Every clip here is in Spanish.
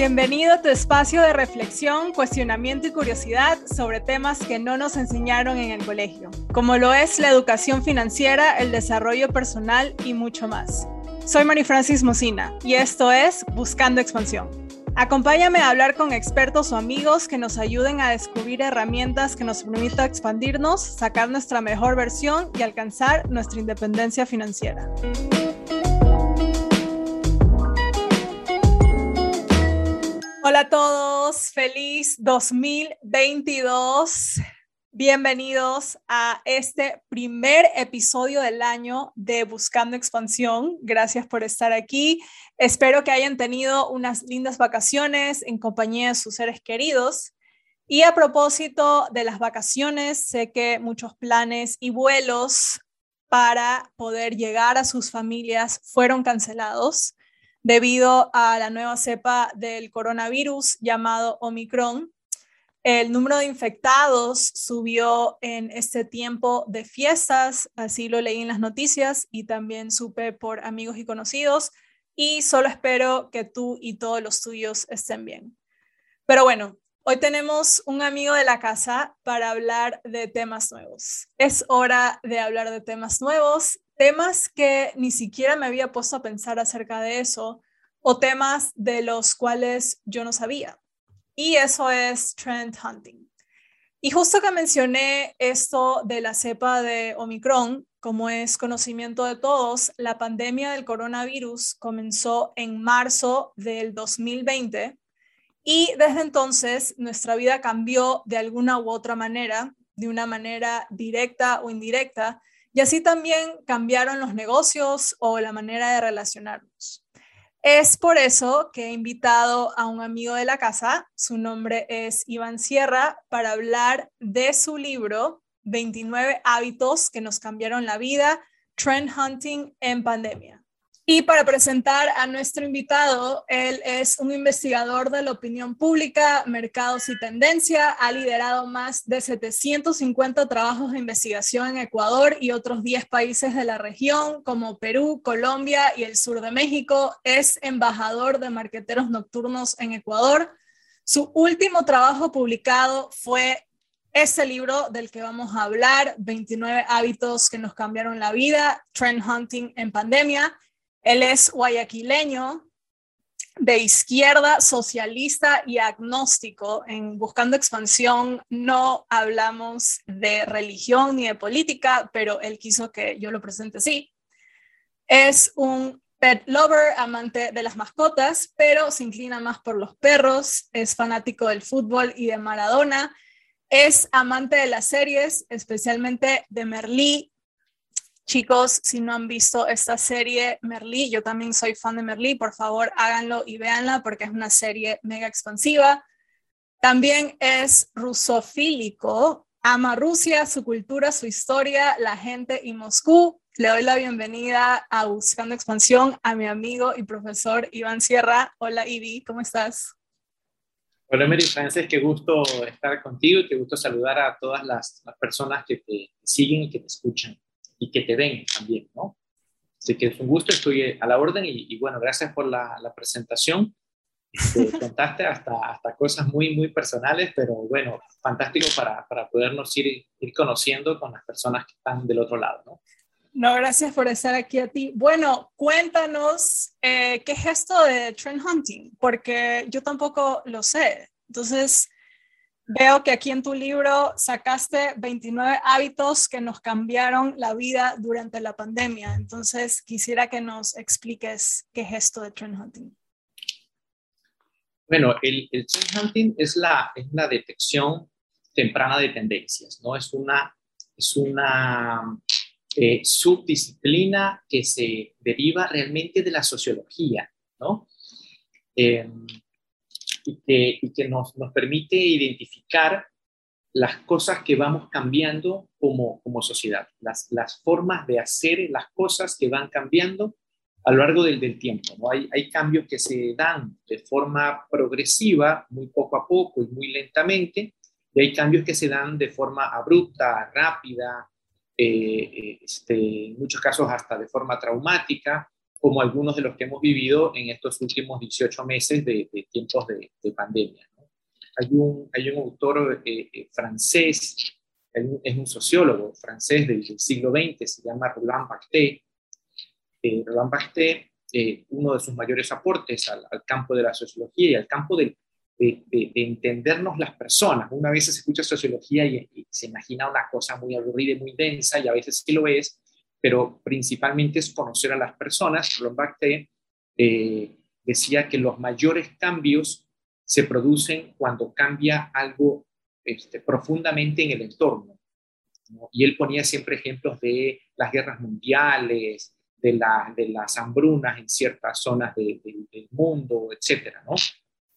Bienvenido a tu espacio de reflexión, cuestionamiento y curiosidad sobre temas que no nos enseñaron en el colegio, como lo es la educación financiera, el desarrollo personal y mucho más. Soy Mari Francis Mocina y esto es Buscando Expansión. Acompáñame a hablar con expertos o amigos que nos ayuden a descubrir herramientas que nos permitan expandirnos, sacar nuestra mejor versión y alcanzar nuestra independencia financiera. Hola a todos, feliz 2022. Bienvenidos a este primer episodio del año de Buscando Expansión. Gracias por estar aquí. Espero que hayan tenido unas lindas vacaciones en compañía de sus seres queridos. Y a propósito de las vacaciones, sé que muchos planes y vuelos para poder llegar a sus familias fueron cancelados debido a la nueva cepa del coronavirus llamado Omicron. El número de infectados subió en este tiempo de fiestas, así lo leí en las noticias y también supe por amigos y conocidos, y solo espero que tú y todos los tuyos estén bien. Pero bueno, hoy tenemos un amigo de la casa para hablar de temas nuevos. Es hora de hablar de temas nuevos temas que ni siquiera me había puesto a pensar acerca de eso o temas de los cuales yo no sabía. Y eso es trend hunting. Y justo que mencioné esto de la cepa de Omicron, como es conocimiento de todos, la pandemia del coronavirus comenzó en marzo del 2020 y desde entonces nuestra vida cambió de alguna u otra manera, de una manera directa o indirecta, y así también cambiaron los negocios o la manera de relacionarnos. Es por eso que he invitado a un amigo de la casa, su nombre es Iván Sierra, para hablar de su libro 29 hábitos que nos cambiaron la vida, Trend Hunting en Pandemia. Y para presentar a nuestro invitado, él es un investigador de la opinión pública, mercados y tendencia, ha liderado más de 750 trabajos de investigación en Ecuador y otros 10 países de la región, como Perú, Colombia y el sur de México, es embajador de marqueteros nocturnos en Ecuador. Su último trabajo publicado fue este libro del que vamos a hablar, 29 hábitos que nos cambiaron la vida, Trend Hunting en pandemia él es guayaquileño, de izquierda, socialista y agnóstico. En Buscando Expansión no hablamos de religión ni de política, pero él quiso que yo lo presente así. Es un pet lover, amante de las mascotas, pero se inclina más por los perros, es fanático del fútbol y de Maradona, es amante de las series, especialmente de Merlí Chicos, si no han visto esta serie Merlí, yo también soy fan de Merlí, por favor háganlo y véanla porque es una serie mega expansiva. También es rusofílico, ama Rusia, su cultura, su historia, la gente y Moscú. Le doy la bienvenida a Buscando Expansión a mi amigo y profesor Iván Sierra. Hola Ivy, ¿cómo estás? Hola Mary Frances, qué gusto estar contigo qué gusto saludar a todas las personas que te siguen y que te escuchan y que te ven también, ¿no? Así que es un gusto, estoy a la orden y, bueno, gracias por la, presentación. Te contaste hasta, hasta cosas muy, muy personales, pero bueno, fantástico para, para podernos ir, ir conociendo con las personas que están del otro lado, ¿no? No, gracias por estar aquí a ti. Bueno, cuéntanos eh, qué es esto de trend hunting, porque yo tampoco lo sé. Entonces, Veo que aquí en tu libro sacaste 29 hábitos que nos cambiaron la vida durante la pandemia. Entonces, quisiera que nos expliques qué es esto de trend hunting. Bueno, el, trend hunting es la, es la detección temprana de tendencias, ¿no? Es una, es una eh, subdisciplina que se deriva realmente de la sociología, ¿no? Eh, y que, nos, permite identificar las cosas que vamos cambiando como, sociedad, las, formas de hacer las cosas que van cambiando a lo largo del, tiempo. ¿no? Hay, hay, cambios que se dan de forma progresiva, muy poco a poco y muy lentamente, y hay cambios que se dan de forma abrupta, rápida, eh, este, en muchos casos hasta de forma traumática, como algunos de los que hemos vivido en estos últimos 18 meses de, tiempos de, pandemia. Hay, un, hay un autor eh, eh, francés, es un sociólogo francés del, siglo XX, se llama Roland Barthes. Eh, Roland Barthes, uno de sus mayores aportes al, campo de la sociología y al campo de, entendernos las personas. Una vez se escucha sociología y, y, se imagina una cosa muy aburrida y muy densa, y a veces sí lo es, pero principalmente es conocer a las personas. Lombacte eh, decía que los mayores cambios se producen cuando cambia algo este, profundamente en el entorno. Y él ponía siempre ejemplos de las guerras mundiales, de, las hambrunas en ciertas zonas del mundo, etcétera, ¿no?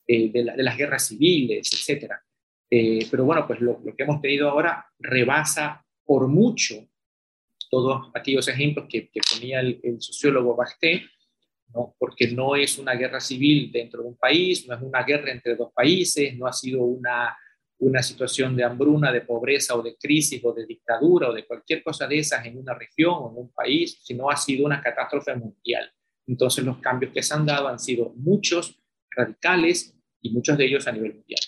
Eh, de, las guerras civiles, etcétera. Eh, pero bueno, pues lo, que hemos tenido ahora rebasa por mucho todos aquellos ejemplos que, ponía el, sociólogo Basté, ¿no? porque no es una guerra civil dentro de un país, no es una guerra entre dos países, no ha sido una, una situación de hambruna, de pobreza o de crisis o de dictadura o de cualquier cosa de esas en una región o en un país, sino ha sido una catástrofe mundial. Entonces los cambios que se han dado han sido muchos, radicales y muchos de ellos a nivel mundial.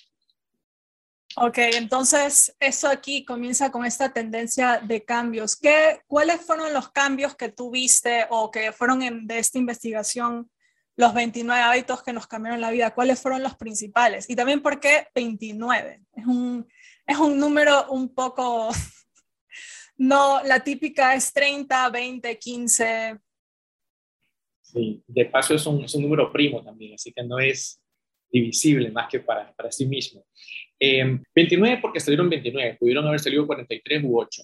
Ok, entonces eso aquí comienza con esta tendencia de cambios. ¿Qué, ¿Cuáles fueron los cambios que tuviste o que fueron en, de esta investigación, los 29 hábitos que nos cambiaron la vida? ¿Cuáles fueron los principales? Y también por qué 29. Es un, es un número un poco, no, la típica es 30, 20, 15. Sí, de paso es un, es un número primo también, así que no es divisible más que para, para sí mismo. 29 em, porque salieron 29, pudieron haber salido 43 u 8,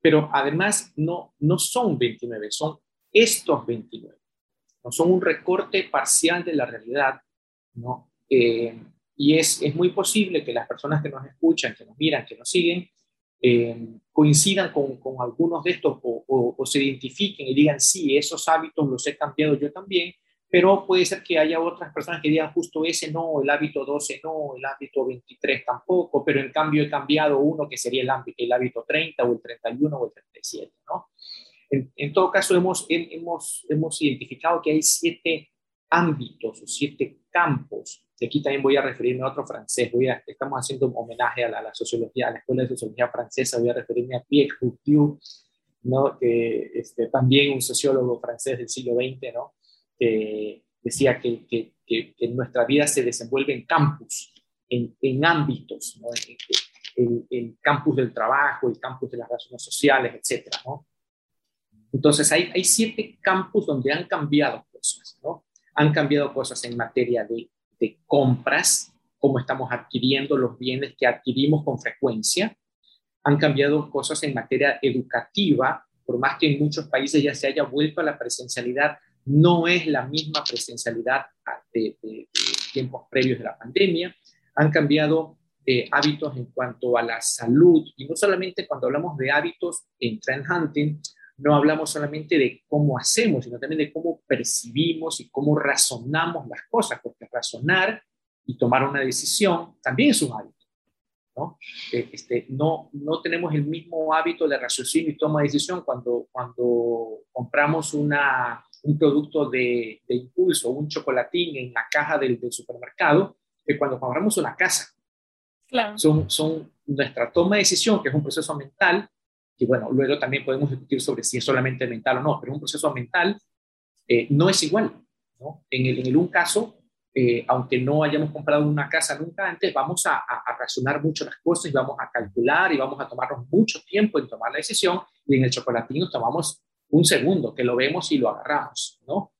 pero además no, no son 29, son estos 29, no son un recorte parcial de la realidad, ¿no? Em, y es, es, muy posible que las personas que nos escuchan, que nos miran, que nos siguen, em, coincidan con, con, algunos de estos o, o, se identifiquen y digan, sí, esos hábitos los he cambiado yo también, pero puede ser que haya otras personas que digan justo ese no, el hábito 12 no, el hábito 23 tampoco, pero en cambio he cambiado uno que sería el, hábito, el hábito 30 o el 31 o el 37, ¿no? En, en todo caso, hemos, hemos, hemos identificado que hay siete ámbitos o siete campos. Y aquí también voy a referirme a otro francés. Voy a, estamos haciendo un homenaje a la, sociología, a la Escuela de Sociología Francesa. Voy a referirme a Pierre Bourdieu, ¿no? que este, también un sociólogo francés del siglo XX, ¿no? Decía que, que, que, nuestra vida se desenvuelve en campus, en, ámbitos, ¿no? el, campus del trabajo, el campus de las relaciones sociales, etc. ¿no? Entonces, hay, hay siete campus donde han cambiado cosas, ¿no? Han cambiado cosas en materia de, de compras, cómo estamos adquiriendo los bienes que adquirimos con frecuencia. Han cambiado cosas en materia educativa, por más que en muchos países ya se haya vuelto a la presencialidad, no es la misma presencialidad de, tiempos previos de la pandemia. Han cambiado eh, hábitos en cuanto a la salud y no solamente cuando hablamos de hábitos en trend hunting, no hablamos solamente de cómo hacemos, sino también de cómo percibimos y cómo razonamos las cosas, porque razonar y tomar una decisión también es un hábito. ¿no? Eh, este, no, no tenemos el mismo hábito de raciocinio y toma de decisión cuando, cuando compramos una, un producto de, de impulso, un chocolatín en la caja del, supermercado, que cuando compramos una casa. Claro. Son, son nuestra toma de decisión, que es un proceso mental, y bueno, luego también podemos discutir sobre si es solamente mental o no, pero un proceso mental eh, no es igual. ¿no? En, el, en el un caso, eh, aunque no hayamos comprado una casa nunca antes, vamos a, a, a, razonar mucho las cosas y vamos a calcular y vamos a tomarnos mucho tiempo en tomar la decisión y en el chocolatín nos tomamos un segundo, que lo vemos y lo agarramos, ¿no?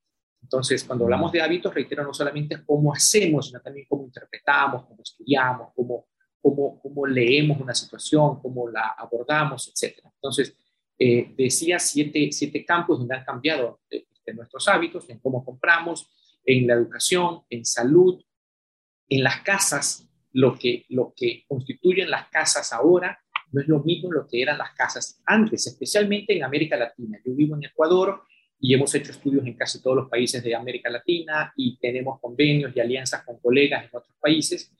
Entonces, cuando hablamos de hábitos, reitero, no solamente cómo hacemos, sino también cómo interpretamos, cómo estudiamos, cómo, cómo, cómo leemos una situación, cómo la abordamos, etc. Entonces, eh, decía siete, siete campos donde han cambiado de, nuestros hábitos, en cómo compramos, en la educación, en salud, en las casas, lo que, lo que constituyen las casas ahora, no es lo mismo lo que eran las casas antes, especialmente en América Latina. Yo vivo en Ecuador y hemos hecho estudios en casi todos los países de América Latina y tenemos convenios y alianzas con colegas en otros países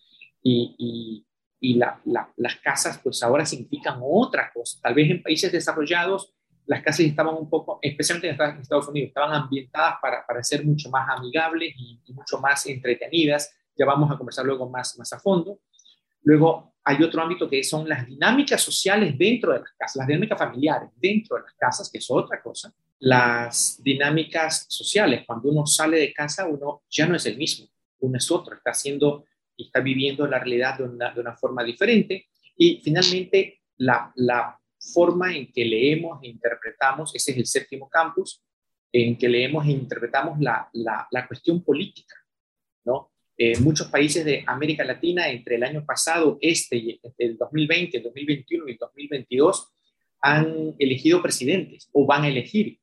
y, y, las casas pues ahora significan otra cosa. Tal vez en países desarrollados las casas estaban un poco, especialmente en Estados Unidos, estaban ambientadas para, para ser mucho más amigables y, mucho más entretenidas. Ya vamos a conversar luego más, más a fondo. Luego hay otro ámbito que son las dinámicas sociales dentro de las casas, las dinámicas familiares dentro de las casas, que es otra cosa. Las dinámicas sociales, cuando uno sale de casa, uno ya no es el mismo, uno es otro, está haciendo y está viviendo la realidad de una, de una forma diferente. Y finalmente, la, la forma en que leemos e interpretamos, ese es el séptimo campus, en que leemos e interpretamos la, la, la cuestión política, ¿no? Eh, muchos países de América Latina, entre el año pasado, este, el 2020, el 2021 y el 2022, han elegido presidentes o van a elegir,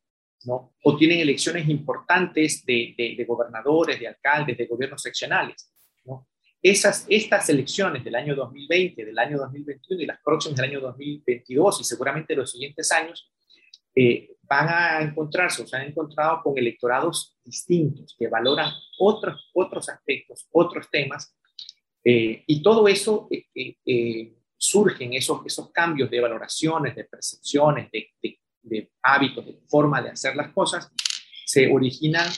¿no? O tienen elecciones importantes de, de, de gobernadores, de alcaldes, de gobiernos seccionales, ¿no? Esas, estas elecciones del año 2020, del año 2021 y las próximas del año 2022 y seguramente los siguientes años, eh, van a encontrarse o se han encontrado con electorados distintos que valoran otros, otros aspectos, otros temas, eh, y todo eso eh, eh, surgen esos, esos cambios de valoraciones, de percepciones, de, hábitos, de forma de hacer las cosas, se originan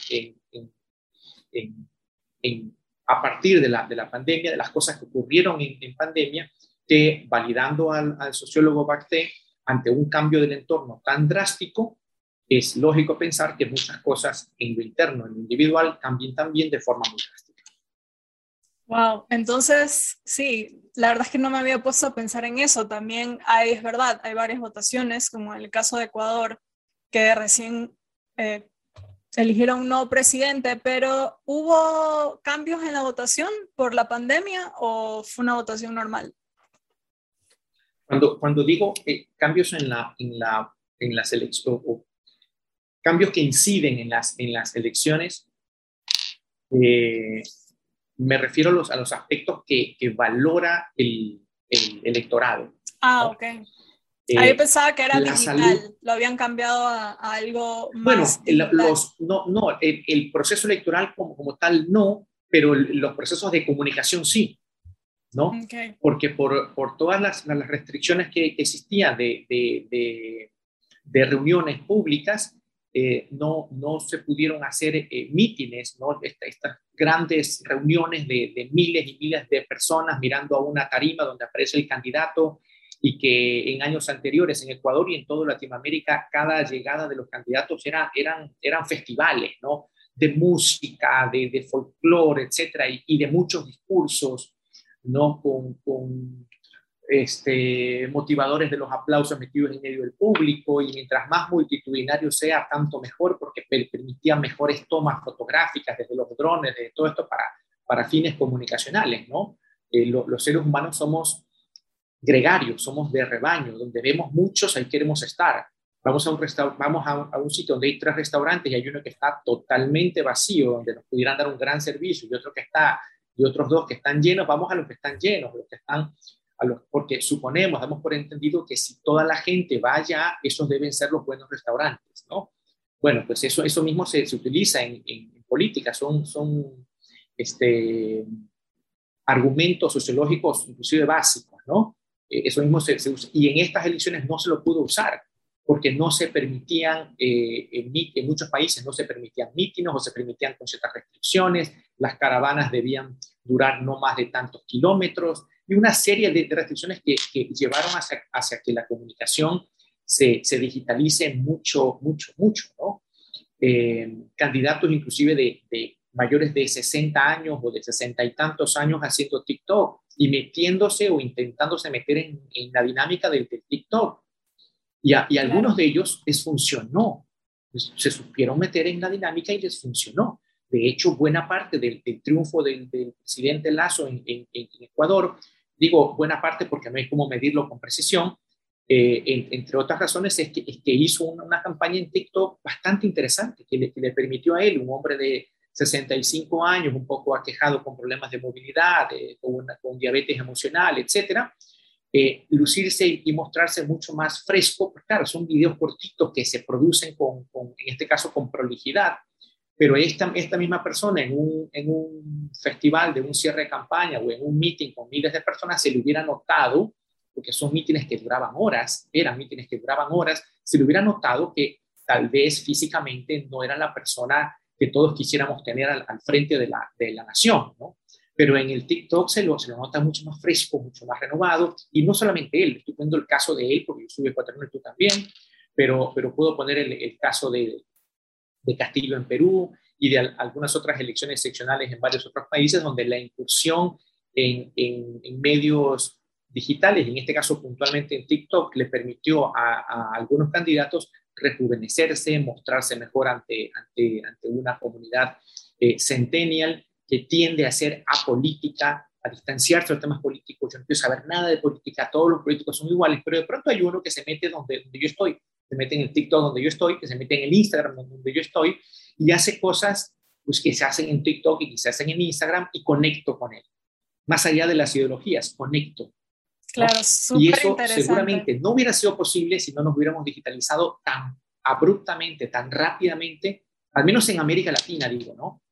a partir de la, de la pandemia, de las cosas que ocurrieron en, pandemia, que validando al, sociólogo Bacté, ante un cambio del entorno tan drástico, es lógico pensar que muchas cosas en lo interno, en lo individual, cambien también de forma muy drástica. Wow, entonces sí, la verdad es que no me había puesto a pensar en eso. También hay, es verdad, hay varias votaciones, como en el caso de Ecuador, que recién eh, eligieron un nuevo presidente, pero ¿hubo cambios en la votación por la pandemia o fue una votación normal? Cuando, cuando digo eh, cambios en, la, en, la, en las elecciones, o cambios que inciden en las, en las elecciones, eh, me refiero a los, a los aspectos que, que valora el, el electorado. Ah, ok. Ahí eh, pensaba que era digital, lo habían cambiado a, algo más. Bueno, los, no, no el, proceso electoral como, como tal no, pero los procesos de comunicación sí, ¿no? Porque por, por todas las, las, restricciones que existían de, de, de, reuniones públicas, eh, no, no se pudieron hacer eh, mítines, ¿no? estas grandes reuniones de, de miles y miles de personas mirando a una tarima donde aparece el candidato y que en años anteriores en Ecuador y en toda Latinoamérica cada llegada de los candidatos era, eran, eran festivales, ¿no? De música, de, de folclore, etcétera, y, de muchos discursos, ¿no? Con, con este, motivadores de los aplausos metidos en medio del público y mientras más multitudinario sea, tanto mejor porque permitía mejores tomas fotográficas desde los drones, de todo esto para, para fines comunicacionales, ¿no? Eh, los seres humanos somos gregarios, somos de rebaño, donde vemos muchos, ahí queremos estar. Vamos a un, vamos a un, sitio donde hay tres restaurantes y hay uno que está totalmente vacío, donde nos pudieran dar un gran servicio, y otro que está, y otros dos que están llenos, vamos a los que están llenos, los que están, a los, porque suponemos, damos por entendido que si toda la gente vaya, esos deben ser los buenos restaurantes, ¿no? Bueno, pues eso, eso mismo se, se utiliza en, en, política, son, son este, argumentos sociológicos inclusive básicos, ¿no? Eh, eso mismo se, usa. Y en estas elecciones no se lo pudo usar porque no se permitían, eh, en, muchos países no se permitían mítines o se permitían con ciertas restricciones, las caravanas debían durar no más de tantos kilómetros y una serie de, restricciones que, llevaron hacia, hacia, que la comunicación se, se, digitalice mucho, mucho, mucho, ¿no? Eh, candidatos inclusive de, de, mayores de 60 años o de 60 y tantos años haciendo TikTok y metiéndose o intentándose meter en, la dinámica del, TikTok. Y, y algunos de ellos les funcionó, se supieron meter en la dinámica y les funcionó. De hecho, buena parte del, triunfo del, presidente Lazo en, Ecuador, digo buena parte porque no hay cómo medirlo con precisión, eh, entre otras razones es que, es que hizo una, campaña en TikTok bastante interesante que le, que le permitió a él, un hombre de, 65 años, un poco aquejado con problemas de movilidad, con, diabetes emocional, etcétera, eh, lucirse y mostrarse mucho más fresco, pues claro, son videos cortitos que se producen con, en este caso, con prolijidad, pero esta, esta misma persona en un, en un festival de un cierre de campaña o en un meeting con miles de personas se le hubiera notado porque son mítines que duraban horas, eran mítines que duraban horas, se le hubiera notado que tal vez físicamente no era la persona que todos quisiéramos tener al, frente de la, de la nación, ¿no? Pero en el TikTok se lo, se lo nota mucho más fresco, mucho más renovado, y no solamente él, estoy poniendo el caso de él, porque yo soy ecuatoriano y tú también, pero, pero puedo poner el, el caso de, de Castillo en Perú y de algunas otras elecciones seccionales en varios otros países donde la incursión en, en, en medios digitales, en este caso puntualmente en TikTok, le permitió a, algunos candidatos rejuvenecerse, mostrarse mejor ante, ante, ante una comunidad eh, centennial que tiende a ser apolítica, a distanciarse de los temas políticos. Yo no quiero saber nada de política, todos los políticos son iguales, pero de pronto hay uno que se mete donde, donde yo estoy, se mete en el TikTok donde yo estoy, que se mete en el Instagram donde yo estoy y hace cosas pues, que se hacen en TikTok y que se hacen en Instagram y conecto con él. Más allá de las ideologías, conecto. Claro, Y eso seguramente no hubiera sido posible si no nos hubiéramos digitalizado tan abruptamente, tan rápidamente, al menos en América Latina, digo, ¿no?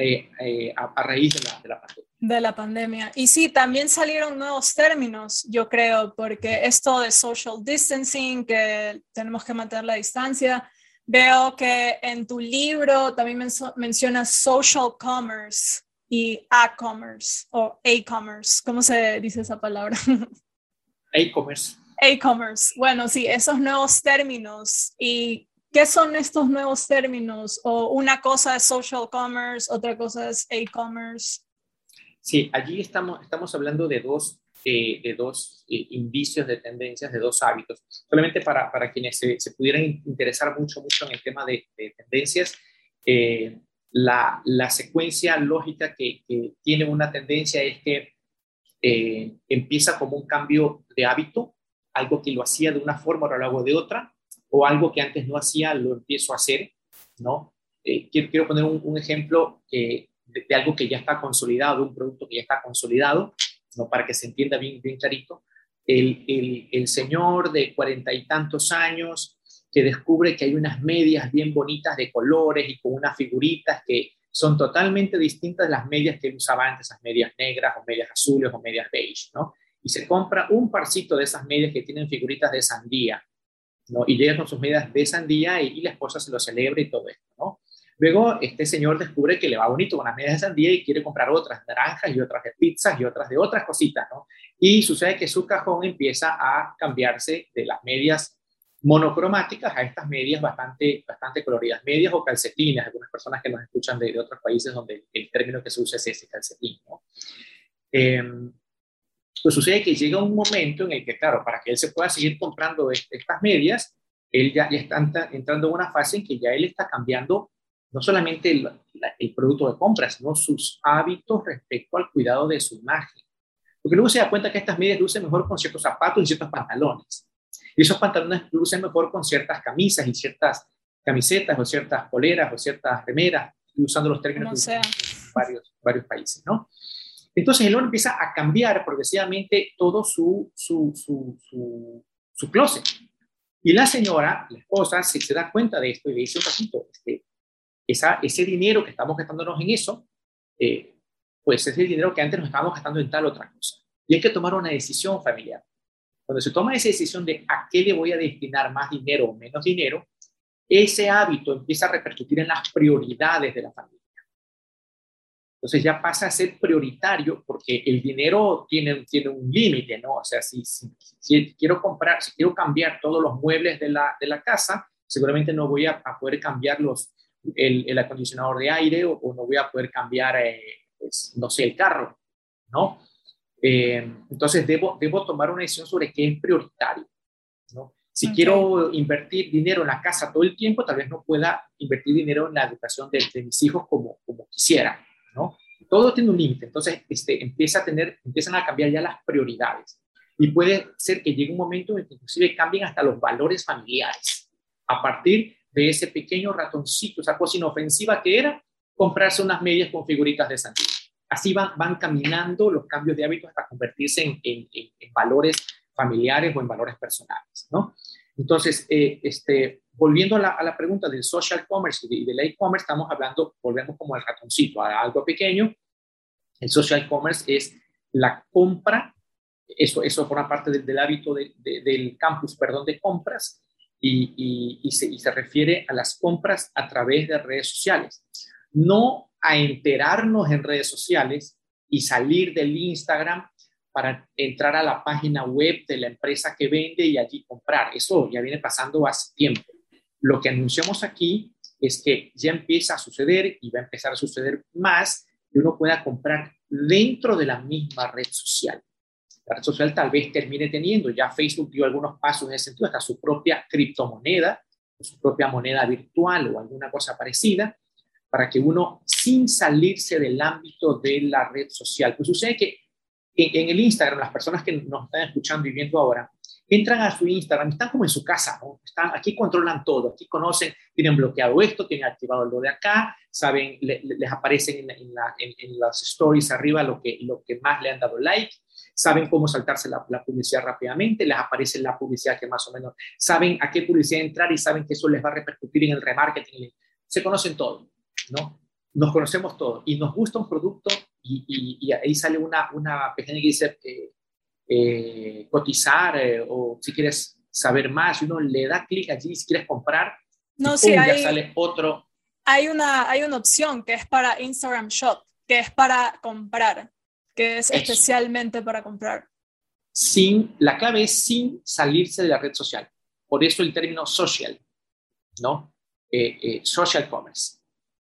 Eh, eh, a, raíz de la, de la, pandemia. De la pandemia. Y sí, también salieron nuevos términos, yo creo, porque esto de social distancing, que tenemos que mantener la distancia, veo que en tu libro también mencionas social commerce y a-commerce o e-commerce. ¿Cómo se dice esa palabra? E-commerce. E-commerce. Bueno, sí, esos nuevos términos. ¿Y qué son estos nuevos términos? O una cosa es social commerce, otra cosa es e-commerce. Sí, allí estamos, estamos hablando de dos, eh, de dos eh, indicios de tendencias, de dos hábitos. Solamente para, para quienes se, se, pudieran interesar mucho, mucho en el tema de, de tendencias, eh, la, la secuencia lógica que, tiene una tendencia es que eh, empieza como un cambio de hábito, algo que lo hacía de una forma, ahora lo hago de otra, o algo que antes no hacía, lo empiezo a hacer, ¿no? Eh, quiero, poner un, ejemplo de, algo que ya está consolidado, un producto que ya está consolidado, ¿no? para que se entienda bien, bien clarito. El, señor de cuarenta y tantos años que descubre que hay unas medias bien bonitas de colores y con unas figuritas que son totalmente distintas de las medias que usaba antes, esas medias negras o medias azules o medias beige, ¿no? Y se compra un parcito de esas medias que tienen figuritas de sandía, ¿no? Y llega con sus medias de sandía y, la esposa se lo celebra y todo esto, ¿no? Luego este señor descubre que le va bonito con las medias de sandía y quiere comprar otras naranjas y otras de pizzas y otras de otras cositas, ¿no? Y sucede que su cajón empieza a cambiarse de las medias monocromáticas a estas medias bastante, bastante coloridas, medias o calcetines, algunas personas que nos escuchan de, otros países donde el término que se usa es ese, calcetín. ¿no? Em, pues sucede que llega un momento en el que, claro, para que él se pueda seguir comprando estas medias, él ya, ya está entrando en una fase en que ya él está cambiando no solamente el, el producto de compra, sino sus hábitos respecto al cuidado de su imagen. Porque luego se da cuenta que estas medias lucen mejor con ciertos zapatos y ciertos pantalones. Y esos pantalones lucen mejor con ciertas camisas y ciertas camisetas o ciertas poleras o ciertas remeras, usando los términos de varios, varios países, ¿no? Entonces el hombre empieza a cambiar progresivamente todo su, su, su, su, su closet. Y la señora, la esposa, se, se, da cuenta de esto y le dice un ratito, este, esa, ese dinero que estamos gastándonos en eso, eh, pues es el dinero que antes nos estábamos gastando en tal otra cosa. Y hay que tomar una decisión familiar. Cuando se toma esa decisión de a qué le voy a destinar más dinero o menos dinero, ese hábito empieza a repercutir en las prioridades de la familia. Entonces ya pasa a ser prioritario porque el dinero tiene, tiene un límite, ¿no? O sea, si, si, quiero comprar, si quiero cambiar todos los muebles de la, de la casa, seguramente no voy a, poder cambiar los, el, el, acondicionador de aire o, no voy a poder cambiar, eh, pues, no sé, el carro, ¿no? Eh, entonces, debo, debo tomar una decisión sobre qué es prioritario. ¿no? Si quiero invertir dinero en la casa todo el tiempo, tal vez no pueda invertir dinero en la educación de, mis hijos como, como quisiera. ¿No? Todo tiene un límite. Entonces, este, empieza a tener, empiezan a cambiar ya las prioridades. Y puede ser que llegue un momento en que inclusive cambien hasta los valores familiares. A partir de ese pequeño ratoncito, esa cosa inofensiva que era comprarse unas medias con figuritas de santidad así van, van caminando los cambios de hábitos hasta convertirse en, en, valores familiares o en valores personales, ¿no? Entonces, eh, este, volviendo a la, a la, pregunta del social commerce y del e-commerce, estamos hablando, volvemos como al ratoncito, a algo pequeño. El social commerce es la compra eso, eso forma parte del, hábito del campus, perdón, de compras y, y, se, y se refiere a las compras a través de redes sociales. No a enterarnos en redes sociales y salir del Instagram para entrar a la página web de la empresa que vende y allí comprar. Eso ya viene pasando hace tiempo. Lo que anunciamos aquí es que ya empieza a suceder y va a empezar a suceder más que uno pueda comprar dentro de la misma red social. La red social tal vez termine teniendo, ya Facebook dio algunos pasos en ese sentido, hasta su propia criptomoneda, su propia moneda virtual o alguna cosa parecida, para que uno, sin salirse del ámbito de la red social, pues sucede que en, el Instagram, las personas que nos están escuchando y viendo ahora, entran a su Instagram, están como en su casa, ¿no? Están, aquí controlan todo, aquí conocen, tienen bloqueado esto, tienen activado lo de acá, saben, les aparecen en, las stories arriba lo que, lo que más le han dado like, saben cómo saltarse la, publicidad rápidamente, les aparece la publicidad que más o menos, saben a qué publicidad entrar y saben que eso les va a repercutir en el remarketing, se conocen todo, ¿no? Nos conocemos todo y nos gusta un producto y, ahí sale una, una pequeña que dice eh, eh, cotizar eh, o si quieres saber más, uno le da clic allí si quieres comprar, no, sí, ya sale otro. Hay una, hay una opción que es para Instagram Shop, que es para comprar, que es especialmente para comprar. Sin, la clave es sin salirse de la red social. Por eso el término social, ¿no? social commerce,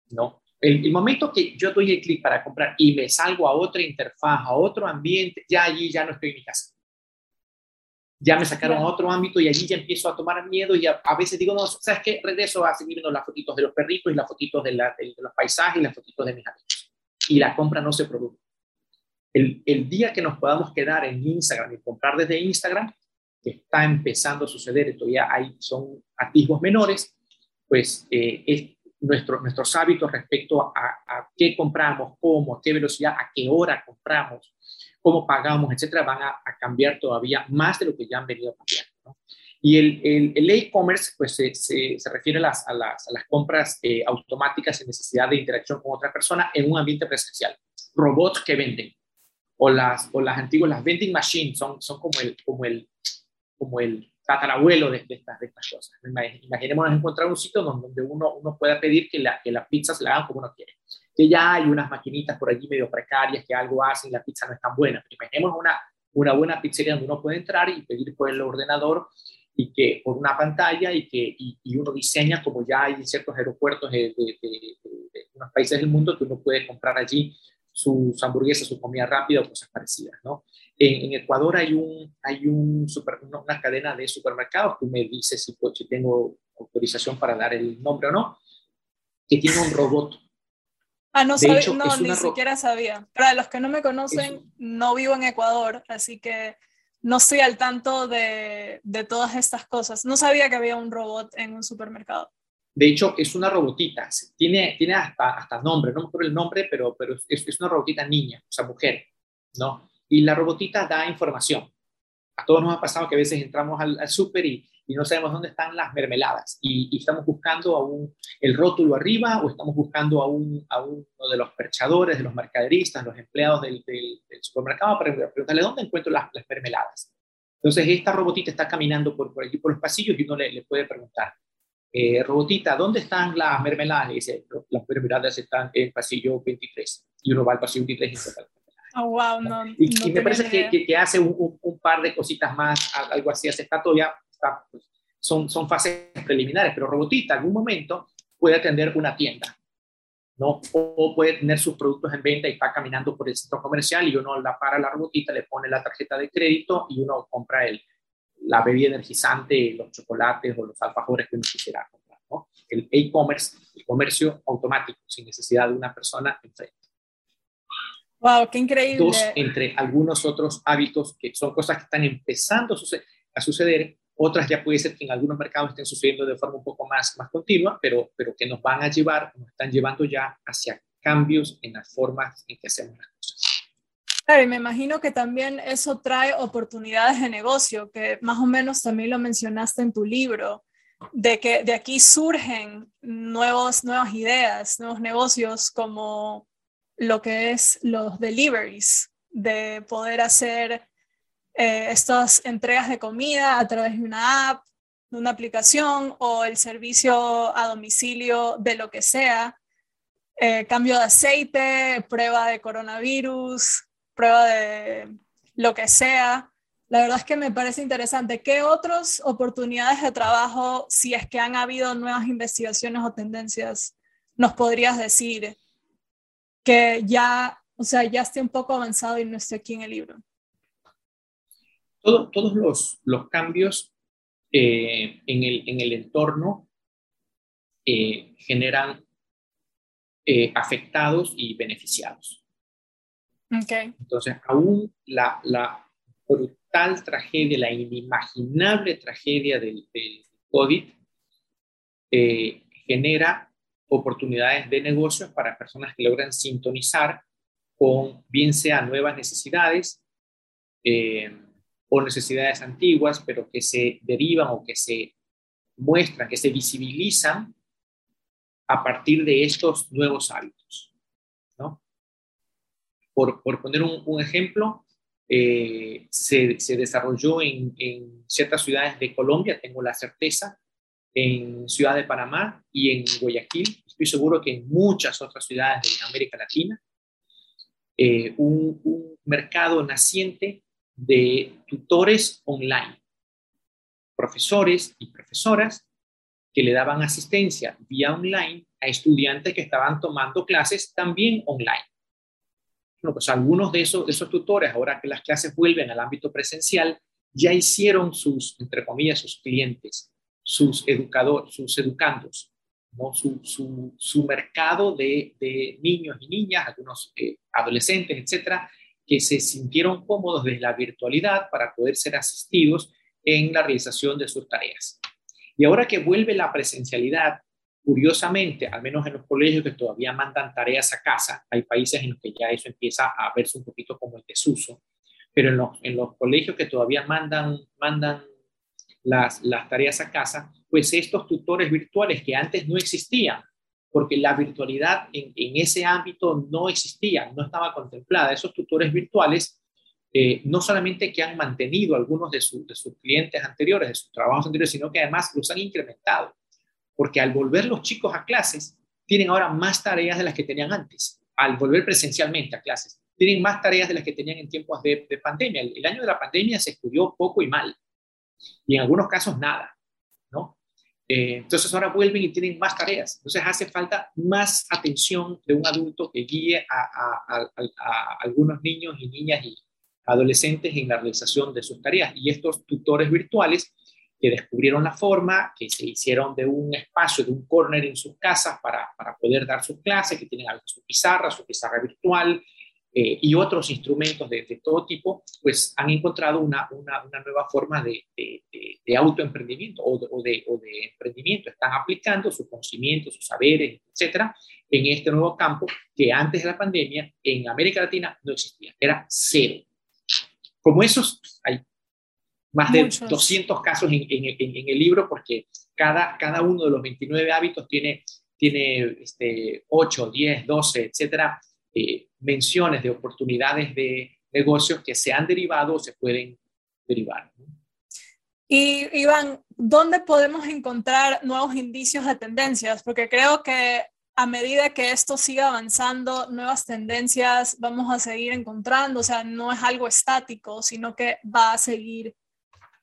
¿no? El, momento que yo doy el clic para comprar y me salgo a otra interfaz, a otro ambiente, ya allí ya no estoy en mi casa. Ya me sacaron a otro ámbito y allí ya empiezo a tomar miedo y a, veces digo, no, ¿sabes qué? Regreso a seguir viendo las fotitos de los perritos y las fotitos de, los paisajes y las fotitos de mis amigos. Y la compra no se produce. El, el, día que nos podamos quedar en Instagram y comprar desde Instagram, que está empezando a suceder, todavía hay, son atisbos menores, pues eh, es, nuestros hábitos respecto a, qué compramos, cómo, a qué velocidad, a qué hora compramos, cómo pagamos, etcétera, van a, cambiar todavía más de lo que ya han venido cambiando. Y el e-commerce, pues se, se, refiere a las, a las, a las compras eh, automáticas sin necesidad de interacción con otra persona en un ambiente presencial. Robots que venden, o las, o las antiguas, las vending machines, son, son como, el, como, el, como el tatarabuelo de, de, estas, de estas cosas. Imaginémonos encontrar un sitio donde uno, uno pueda pedir que la, que la pizza se la hagan como uno quiere. Que ya hay unas maquinitas por allí medio precarias que algo hacen y la pizza no es tan buena. Pero imaginémonos una, una buena pizzería donde uno puede entrar y pedir por el ordenador y que por una pantalla y que y, uno diseña como ya hay en ciertos aeropuertos de, de, de, unos países del mundo que uno puede comprar allí sus hamburguesas, su comida rápida o cosas parecidas, ¿no? En, Ecuador hay, un, hay un super, una cadena de supermercados, tú me dices si, si tengo autorización para dar el nombre o no, que tiene un robot. Ah, no, sabía, no ni siquiera sabía. Para los que no me conocen, no vivo en Ecuador, así que no estoy al tanto de, de, todas estas cosas. No sabía que había un robot en un supermercado. De hecho, es una robotita, tiene, tiene hasta, hasta nombre, no me acuerdo el nombre, pero, pero es, es una robotita niña, o sea, mujer, ¿no? Y la robotita da información. A todos nos ha pasado que a veces entramos al, súper y, no sabemos dónde están las mermeladas y, estamos buscando a un, el rótulo arriba o estamos buscando a, un, a uno de los perchadores, de los mercaderistas, los empleados del, supermercado para preguntarle dónde encuentro las, mermeladas. Entonces, esta robotita está caminando por, por aquí, por los pasillos y uno le, puede preguntar, eh, robotita, ¿dónde están las mermeladas? Y dice, las mermeladas están en el pasillo 23. Y uno va al pasillo 23 y se Oh, wow, no, y, me parece que, que, hace un, un, par de cositas más, algo así, hace está todavía, está, pues, son, son fases preliminares, pero Robotita en algún momento puede atender una tienda, ¿no? O, puede tener sus productos en venta y está caminando por el centro comercial y uno la para la robotita, le pone la tarjeta de crédito y uno compra el, la bebida energizante, los chocolates o los alfajores que uno quisiera comprar, ¿no? El e-commerce, el comercio automático, sin necesidad de una persona enfrente. Wow, qué increíble. Dos, entre algunos otros hábitos que son cosas que están empezando a suceder, otras ya puede ser que en algunos mercados estén sucediendo de forma un poco más, más continua, pero, pero que nos van a llevar, nos están llevando ya hacia cambios en las formas en que hacemos las cosas. Claro, y me imagino que también eso trae oportunidades de negocio, que más o menos también lo mencionaste en tu libro, de que de aquí surgen nuevos, nuevas ideas, nuevos negocios como lo que es los deliveries, de poder hacer eh, estas entregas de comida a través de una app, de una aplicación o el servicio a domicilio de lo que sea, eh, cambio de aceite, prueba de coronavirus, prueba de lo que sea. La verdad es que me parece interesante. ¿Qué otras oportunidades de trabajo, si es que han habido nuevas investigaciones o tendencias, nos podrías decir que ya, o sea, ya esté un poco avanzado y no esté aquí en el libro? todos los, los cambios eh, en, el, en, el, entorno eh, generan eh, afectados y beneficiados. Okay. Entonces, aún la, la, brutal tragedia, la inimaginable tragedia del, del COVID genera oportunidades de negocios para personas que logran sintonizar con bien sea nuevas necesidades, eh, o necesidades antiguas, pero que se derivan o que se muestran, que se visibilizan a partir de estos nuevos hábitos. ¿no? Por, por poner un, ejemplo, eh, se, se, desarrolló en, en, ciertas ciudades de Colombia, tengo la certeza, en Ciudad de Panamá y en Guayaquil, estoy seguro que en muchas otras ciudades de América Latina, eh, un, mercado naciente de tutores online, profesores y profesoras que le daban asistencia vía online a estudiantes que estaban tomando clases también online. Bueno, pues algunos de esos, de esos tutores, ahora que las clases vuelven al ámbito presencial, ya hicieron sus, entre comillas, sus clientes, sus educadores, sus educandos, su, su, su mercado de, de, niños y niñas, algunos eh, adolescentes, etcétera, que se sintieron cómodos desde la virtualidad para poder ser asistidos en la realización de sus tareas. Y ahora que vuelve la presencialidad, curiosamente, al menos en los colegios que todavía mandan tareas a casa, hay países en los que ya eso empieza a verse un poquito como el desuso, pero en los, en los colegios que todavía mandan, mandan las, tareas a casa, pues estos tutores virtuales que antes no existían, porque la virtualidad en, ese ámbito no existía, no estaba contemplada. Esos tutores virtuales eh, no solamente que han mantenido algunos de, sus clientes anteriores, de sus trabajos anteriores, sino que además los han incrementado, porque al volver los chicos a clases, tienen ahora más tareas de las que tenían antes, al volver presencialmente a clases, tienen más tareas de las que tenían en tiempos de, pandemia. El año de la pandemia se estudió poco y mal, y en algunos casos nada, ¿no? Eh, entonces ahora vuelven y tienen más tareas. Entonces hace falta más atención de un adulto que guíe a, algunos niños y niñas y adolescentes en la realización de sus tareas. Y estos tutores virtuales que descubrieron la forma, que se hicieron de un espacio, de un corner en sus casas para, para poder dar sus clases, que tienen su pizarra, su pizarra virtual, eh, y otros instrumentos de, todo tipo, pues han encontrado una, una, una nueva forma de, de, de autoemprendimiento o, o, de, o de emprendimiento. Están aplicando sus conocimientos, sus saberes, etcétera, en este nuevo campo que antes de la pandemia en América Latina no existía, era cero. Como esos, hay más de 200 casos en, en, en, el libro porque cada, cada uno de los 29 hábitos tiene, tiene este, 8, 10, 12, etcétera, eh, menciones de oportunidades de negocios que se han derivado o se pueden derivar. Y Iván, ¿dónde podemos encontrar nuevos indicios de tendencias? Porque creo que a medida que esto siga avanzando, nuevas tendencias vamos a seguir encontrando, o sea, no es algo estático, sino que va a seguir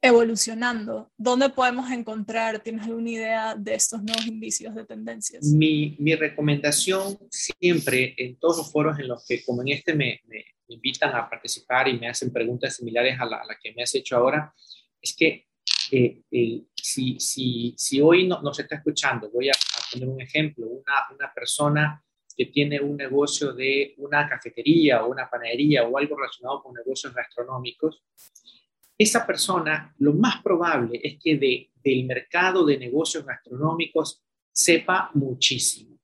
evolucionando. ¿Dónde podemos encontrar, tienes alguna idea de estos nuevos indicios de tendencias? Mi, mi recomendación siempre en todos los foros en los que, como en este, me, me invitan a participar y me hacen preguntas similares a la, la que me has hecho ahora, es que eh, eh, si, si, si, hoy no, nos está escuchando, voy a, a poner un ejemplo, una, una persona que tiene un negocio de una cafetería o una panadería o algo relacionado con negocios gastronómicos, esa persona lo más probable es que de, del mercado de negocios gastronómicos sepa muchísimo.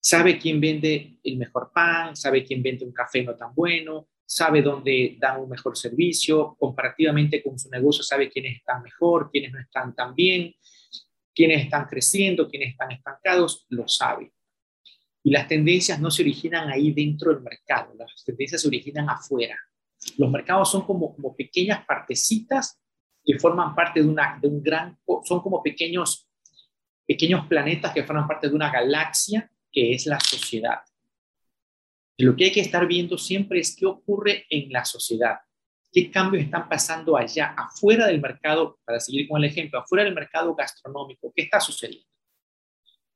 Sabe quién vende el mejor pan, sabe quién vende un café no tan bueno, sabe dónde dan un mejor servicio, comparativamente con su negocio sabe quiénes están mejor, quiénes no están tan bien, quiénes están creciendo, quiénes están estancados, lo sabe. Y las tendencias no se originan ahí dentro del mercado, las tendencias se originan afuera Los mercados son como, como pequeñas partecitas que forman parte de, una, de un gran, son como pequeños, pequeños planetas que forman parte de una galaxia que es la sociedad. Y lo que hay que estar viendo siempre es qué ocurre en la sociedad, qué cambios están pasando allá, afuera del mercado, para seguir con el ejemplo, afuera del mercado gastronómico, ¿qué está sucediendo?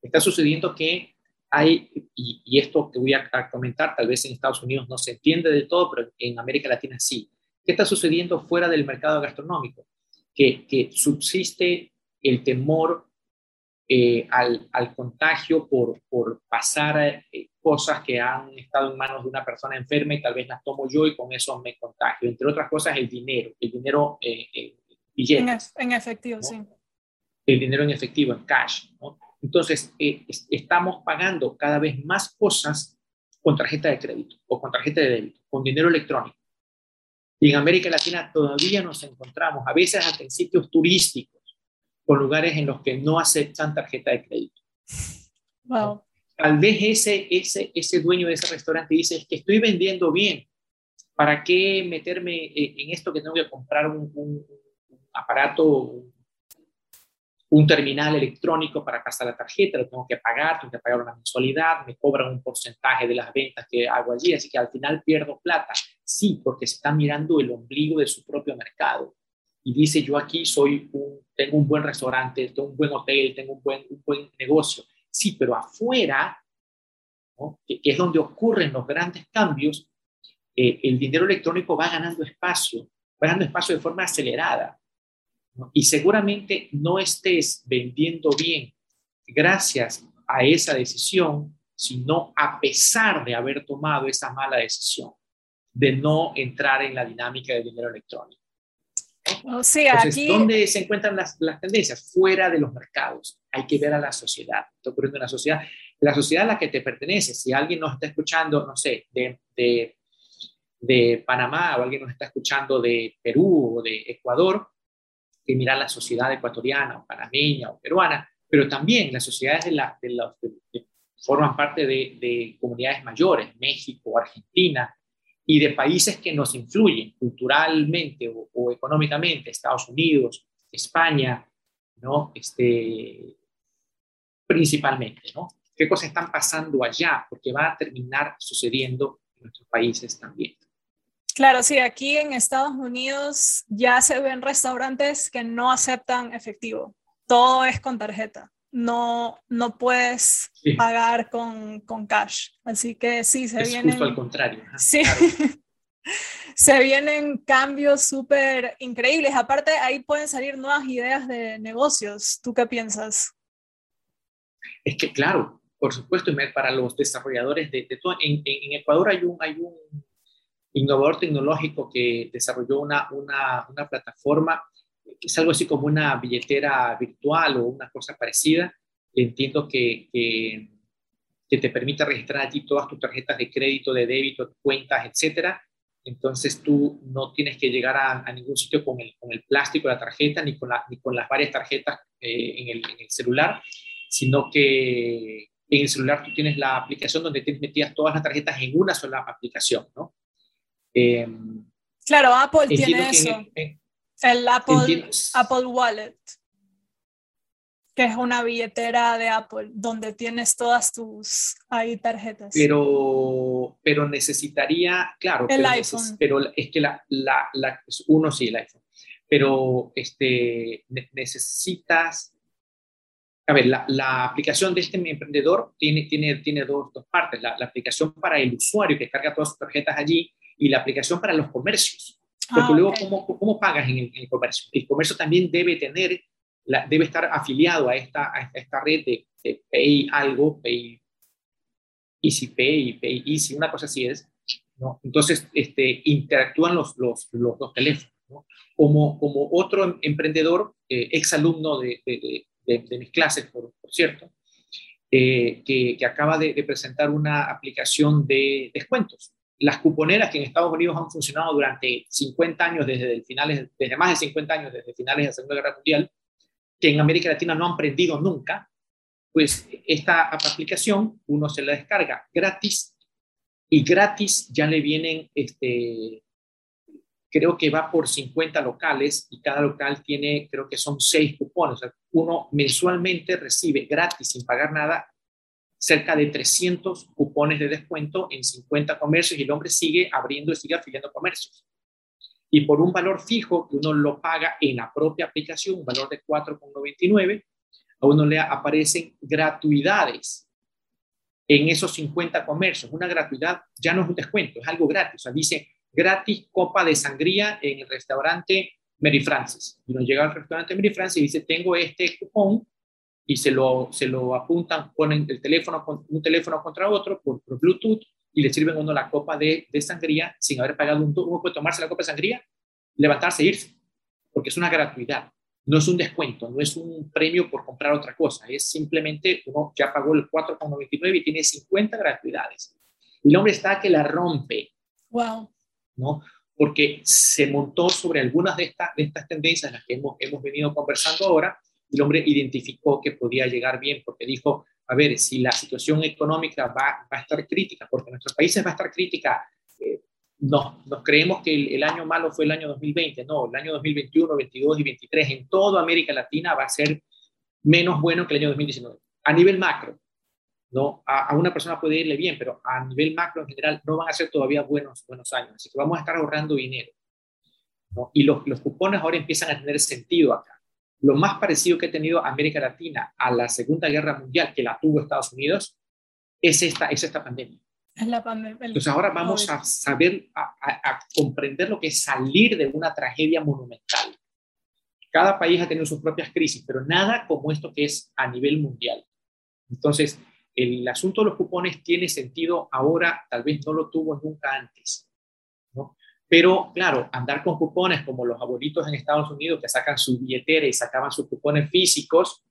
Está sucediendo que hay, y, esto que voy a, comentar, tal vez en Estados Unidos no se entiende del todo, pero en América Latina sí. ¿Qué está sucediendo fuera del mercado gastronómico? Que, que subsiste el temor eh, al, al, contagio por, por pasar eh, cosas que han estado en manos de una persona enferma y tal vez las tomo yo y con eso me contagio. Entre otras cosas, el dinero, el dinero eh, eh En, efectivo, sí. El dinero en efectivo, en cash. ¿no? Entonces, estamos pagando cada vez más cosas con tarjeta de crédito o con tarjeta de débito, con dinero electrónico. Y en América Latina todavía nos encontramos, a veces hasta en sitios turísticos, con lugares en los que no aceptan tarjeta de crédito. Wow. Tal vez ese, ese, ese dueño de ese restaurante dice, es que estoy vendiendo bien, ¿para qué meterme en esto que tengo que comprar un, un, aparato, un terminal electrónico para pasar la tarjeta, lo tengo que pagar, tengo que pagar una mensualidad, me cobran un porcentaje de las ventas que hago allí, así que al final pierdo plata. Sí, porque se está mirando el ombligo de su propio mercado y dice yo aquí soy un, tengo un buen restaurante, tengo un buen hotel, tengo un buen, un buen negocio. Sí, pero afuera, que, es donde ocurren los grandes cambios, eh, el dinero electrónico va ganando espacio, va ganando espacio de forma acelerada. Y seguramente no estés vendiendo bien gracias a esa decisión, sino a pesar de haber tomado esa mala decisión de no entrar en la dinámica del dinero electrónico. O sea, Entonces, ¿dónde se encuentran las, las, tendencias? Fuera de los mercados. Hay que ver a la sociedad. Está ocurriendo en la sociedad. La sociedad a la que te pertenece. Si alguien nos está escuchando, no sé, de, de, de Panamá o alguien nos está escuchando de Perú o de Ecuador, que mirar la sociedad ecuatoriana o panameña o peruana, pero también las sociedades de, la, de, que forman parte de, de comunidades mayores, México, Argentina, y de países que nos influyen culturalmente o, económicamente, Estados Unidos, España, ¿no? Este, principalmente, ¿no? ¿Qué cosas están pasando allá? Porque va a terminar sucediendo en nuestros países también. Claro, sí, aquí en Estados Unidos ya se ven restaurantes que no aceptan efectivo, todo es con tarjeta no, no puedes pagar con, con, cash. Así que sí, se es vienen... Justo al contrario. Sí. se vienen cambios súper increíbles. Aparte, ahí pueden salir nuevas ideas de negocios. ¿Tú qué piensas? Es que, claro, por supuesto, para los desarrolladores de, de todo, en, en, Ecuador hay un, hay un innovador tecnológico que desarrolló una, una, una plataforma es algo así como una billetera virtual o una cosa parecida. Entiendo que, que, te permite registrar allí todas tus tarjetas de crédito, de débito, cuentas, etcétera. Entonces tú no tienes que llegar a, ningún sitio con el, con el, plástico de la tarjeta ni con, la, ni con las varias tarjetas eh, en, el, en, el, celular, sino que en el celular tú tienes la aplicación donde tienes metidas todas las tarjetas en una sola aplicación, ¿no? Eh, claro, Apple tiene eso. El Apple, Apple Wallet, que es una billetera de Apple, donde tienes todas tus ahí tarjetas. Pero, pero necesitaría, claro, el pero, iPhone. pero es que la, la, la, uno sí, el iPhone, pero este, necesitas, a ver, la, la, aplicación de este emprendedor tiene, tiene, tiene dos, dos partes, la, la aplicación para el usuario que carga todas sus tarjetas allí y la aplicación para los comercios. Porque ah, luego, ¿cómo, ¿cómo, pagas en el, comercio? El comercio también debe tener, la, debe estar afiliado a esta, a esta red de, Pay algo, Pay Easy Pay, Pay Easy, una cosa así es. ¿no? Entonces, este, interactúan los, los, los, los teléfonos. ¿no? Como, como otro emprendedor, eh, ex alumno de, de, de, mis clases, por, por cierto, eh, que, que, acaba de, presentar una aplicación de descuentos las cuponeras que en Estados Unidos han funcionado durante 50 años, desde, finales, desde más de 50 años, desde finales de la Segunda Guerra Mundial, que en América Latina no han prendido nunca, pues esta aplicación uno se la descarga gratis y gratis ya le vienen este, creo que va por 50 locales y cada local tiene, creo que son seis cupones. O sea, uno mensualmente recibe gratis, sin pagar nada, cerca de 300 cupones de descuento en 50 comercios y el hombre sigue abriendo y sigue afiliando comercios. Y por un valor fijo que uno lo paga en la propia aplicación, un valor de 4,99, a uno le aparecen gratuidades en esos 50 comercios. Una gratuidad ya no es un descuento, es algo gratis. O sea, dice gratis copa de sangría en el restaurante Mary Francis. Y uno llega al restaurante Mary Francis y dice, tengo este cupón y se lo, se lo apuntan, ponen el teléfono, un teléfono contra otro por, Bluetooth y le sirven uno la copa de, de, sangría sin haber pagado un Uno puede tomarse la copa de sangría, levantarse e irse, porque es una gratuidad. No es un descuento, no es un premio por comprar otra cosa, es simplemente uno ya pagó el 4,99 y tiene 50 gratuidades. Y el hombre está que la rompe. Wow. ¿No? Porque se montó sobre algunas de estas, de estas tendencias las que hemos, hemos venido conversando ahora el hombre identificó que podía llegar bien porque dijo, a ver, si la situación económica va, a estar crítica, porque nuestros países va a estar crítica, eh, no, nos creemos que el, año malo fue el año 2020, no, el año 2021, 22 y 23 en toda América Latina va a ser menos bueno que el año 2019. A nivel macro, ¿no? A, una persona puede irle bien, pero a nivel macro en general no van a ser todavía buenos, buenos años. Así que vamos a estar ahorrando dinero. Y los, los cupones ahora empiezan a tener sentido acá. Lo más parecido que ha tenido América Latina a la Segunda Guerra Mundial, que la tuvo Estados Unidos, es esta, es esta pandemia. Es la pandemia. Entonces ahora vamos a saber, a, comprender lo que es salir de una tragedia monumental. Cada país ha tenido sus propias crisis, pero nada como esto que es a nivel mundial. Entonces, el asunto de los cupones tiene sentido ahora, tal vez no lo tuvo nunca antes. Pero claro, andar con cupones como los abuelitos en Estados Unidos que sacan su billetera y sacaban sus cupones físicos,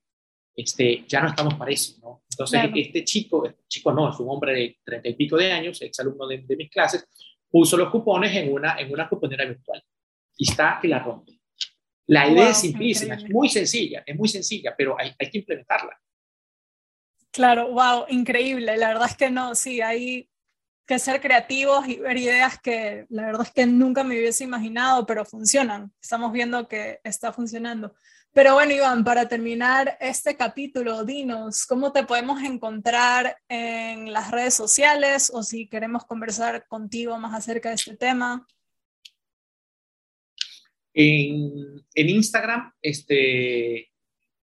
este, ya no estamos para eso, ¿no? Entonces, este chico, este chico no, es un hombre de treinta y pico de años, exalumno de, de mis clases, puso los cupones en una, en una cuponera virtual y está que la rompe. La idea es simplísima, es muy sencilla, es muy sencilla, pero hay, hay que implementarla. Claro, wow, increíble. La verdad es que no, sí, hay que ser creativos y ver ideas que la verdad es que nunca me hubiese imaginado, pero funcionan. Estamos viendo que está funcionando. Pero bueno, Iván, para terminar este capítulo, dinos, ¿cómo te podemos encontrar en las redes sociales o si queremos conversar contigo más acerca de este tema? En, en Instagram, este,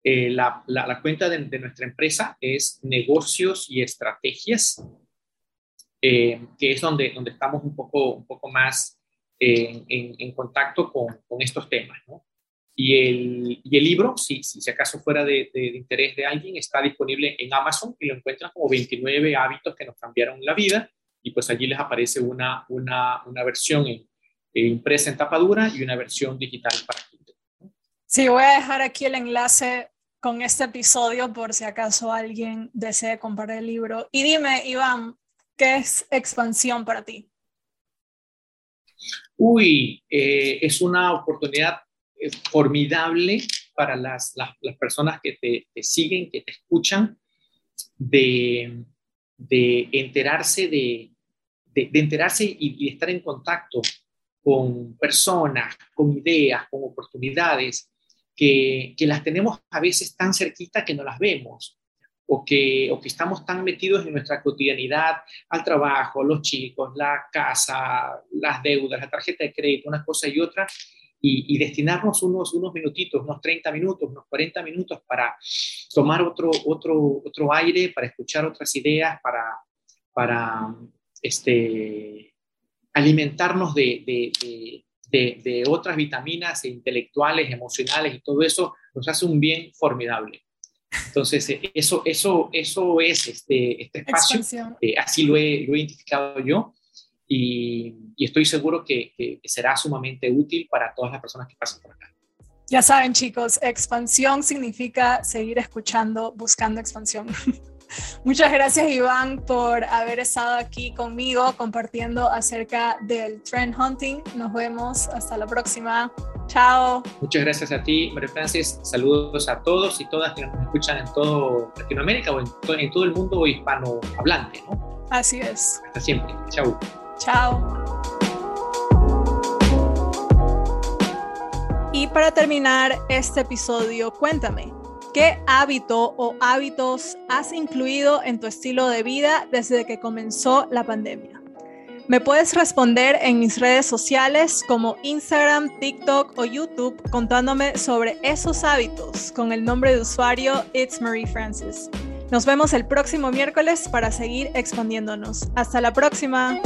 eh, la, la, cuenta de, de nuestra empresa es negocios y estrategias eh, que es donde, donde estamos un poco, un poco más en, en, contacto con, con, estos temas. ¿no? Y, el, y el libro, si, si, acaso fuera de, de, interés de alguien, está disponible en Amazon y lo encuentran como 29 hábitos que nos cambiaron la vida. Y pues allí les aparece una, una, una versión en, impresa en tapadura y una versión digital para Kindle. Sí, voy a dejar aquí el enlace con este episodio por si acaso alguien desee comprar el libro. Y dime, Iván, ¿Qué es expansión para ti? Uy, eh, es una oportunidad eh, formidable para las, las, personas que te, siguen, que te escuchan, de, de enterarse, de, de, enterarse y, estar en contacto con personas, con ideas, con oportunidades que, que las tenemos a veces tan cerquita que no las vemos o que, o que estamos tan metidos en nuestra cotidianidad, al trabajo, los chicos, la casa, las deudas, la tarjeta de crédito, una cosa y otra, y, destinarnos unos, unos minutitos, unos 30 minutos, unos 40 minutos para tomar otro, otro, otro aire, para escuchar otras ideas, para, para este, alimentarnos de, de, de, de otras vitaminas intelectuales, emocionales y todo eso, nos hace un bien formidable. Entonces, eh, eso, eso, eso es este, este espacio, eh, así lo he, lo he, identificado yo y, y estoy seguro que, que, será sumamente útil para todas las personas que pasen por acá. Ya saben chicos, expansión significa seguir escuchando, buscando expansión. Muchas gracias Iván por haber estado aquí conmigo compartiendo acerca del trend hunting. Nos vemos hasta la próxima. Chao. Muchas gracias a ti, María Francis. Saludos a todos y todas que nos escuchan en todo Latinoamérica o en todo, en todo el mundo hispanohablante. ¿no? Así es. Hasta siempre. Chao. Chao. Y para terminar este episodio, cuéntame, ¿qué hábito o hábitos has incluido en tu estilo de vida desde que comenzó la pandemia? Me puedes responder en mis redes sociales como Instagram, TikTok o YouTube contándome sobre esos hábitos con el nombre de usuario It's Marie Francis. Nos vemos el próximo miércoles para seguir expandiéndonos. Hasta la próxima.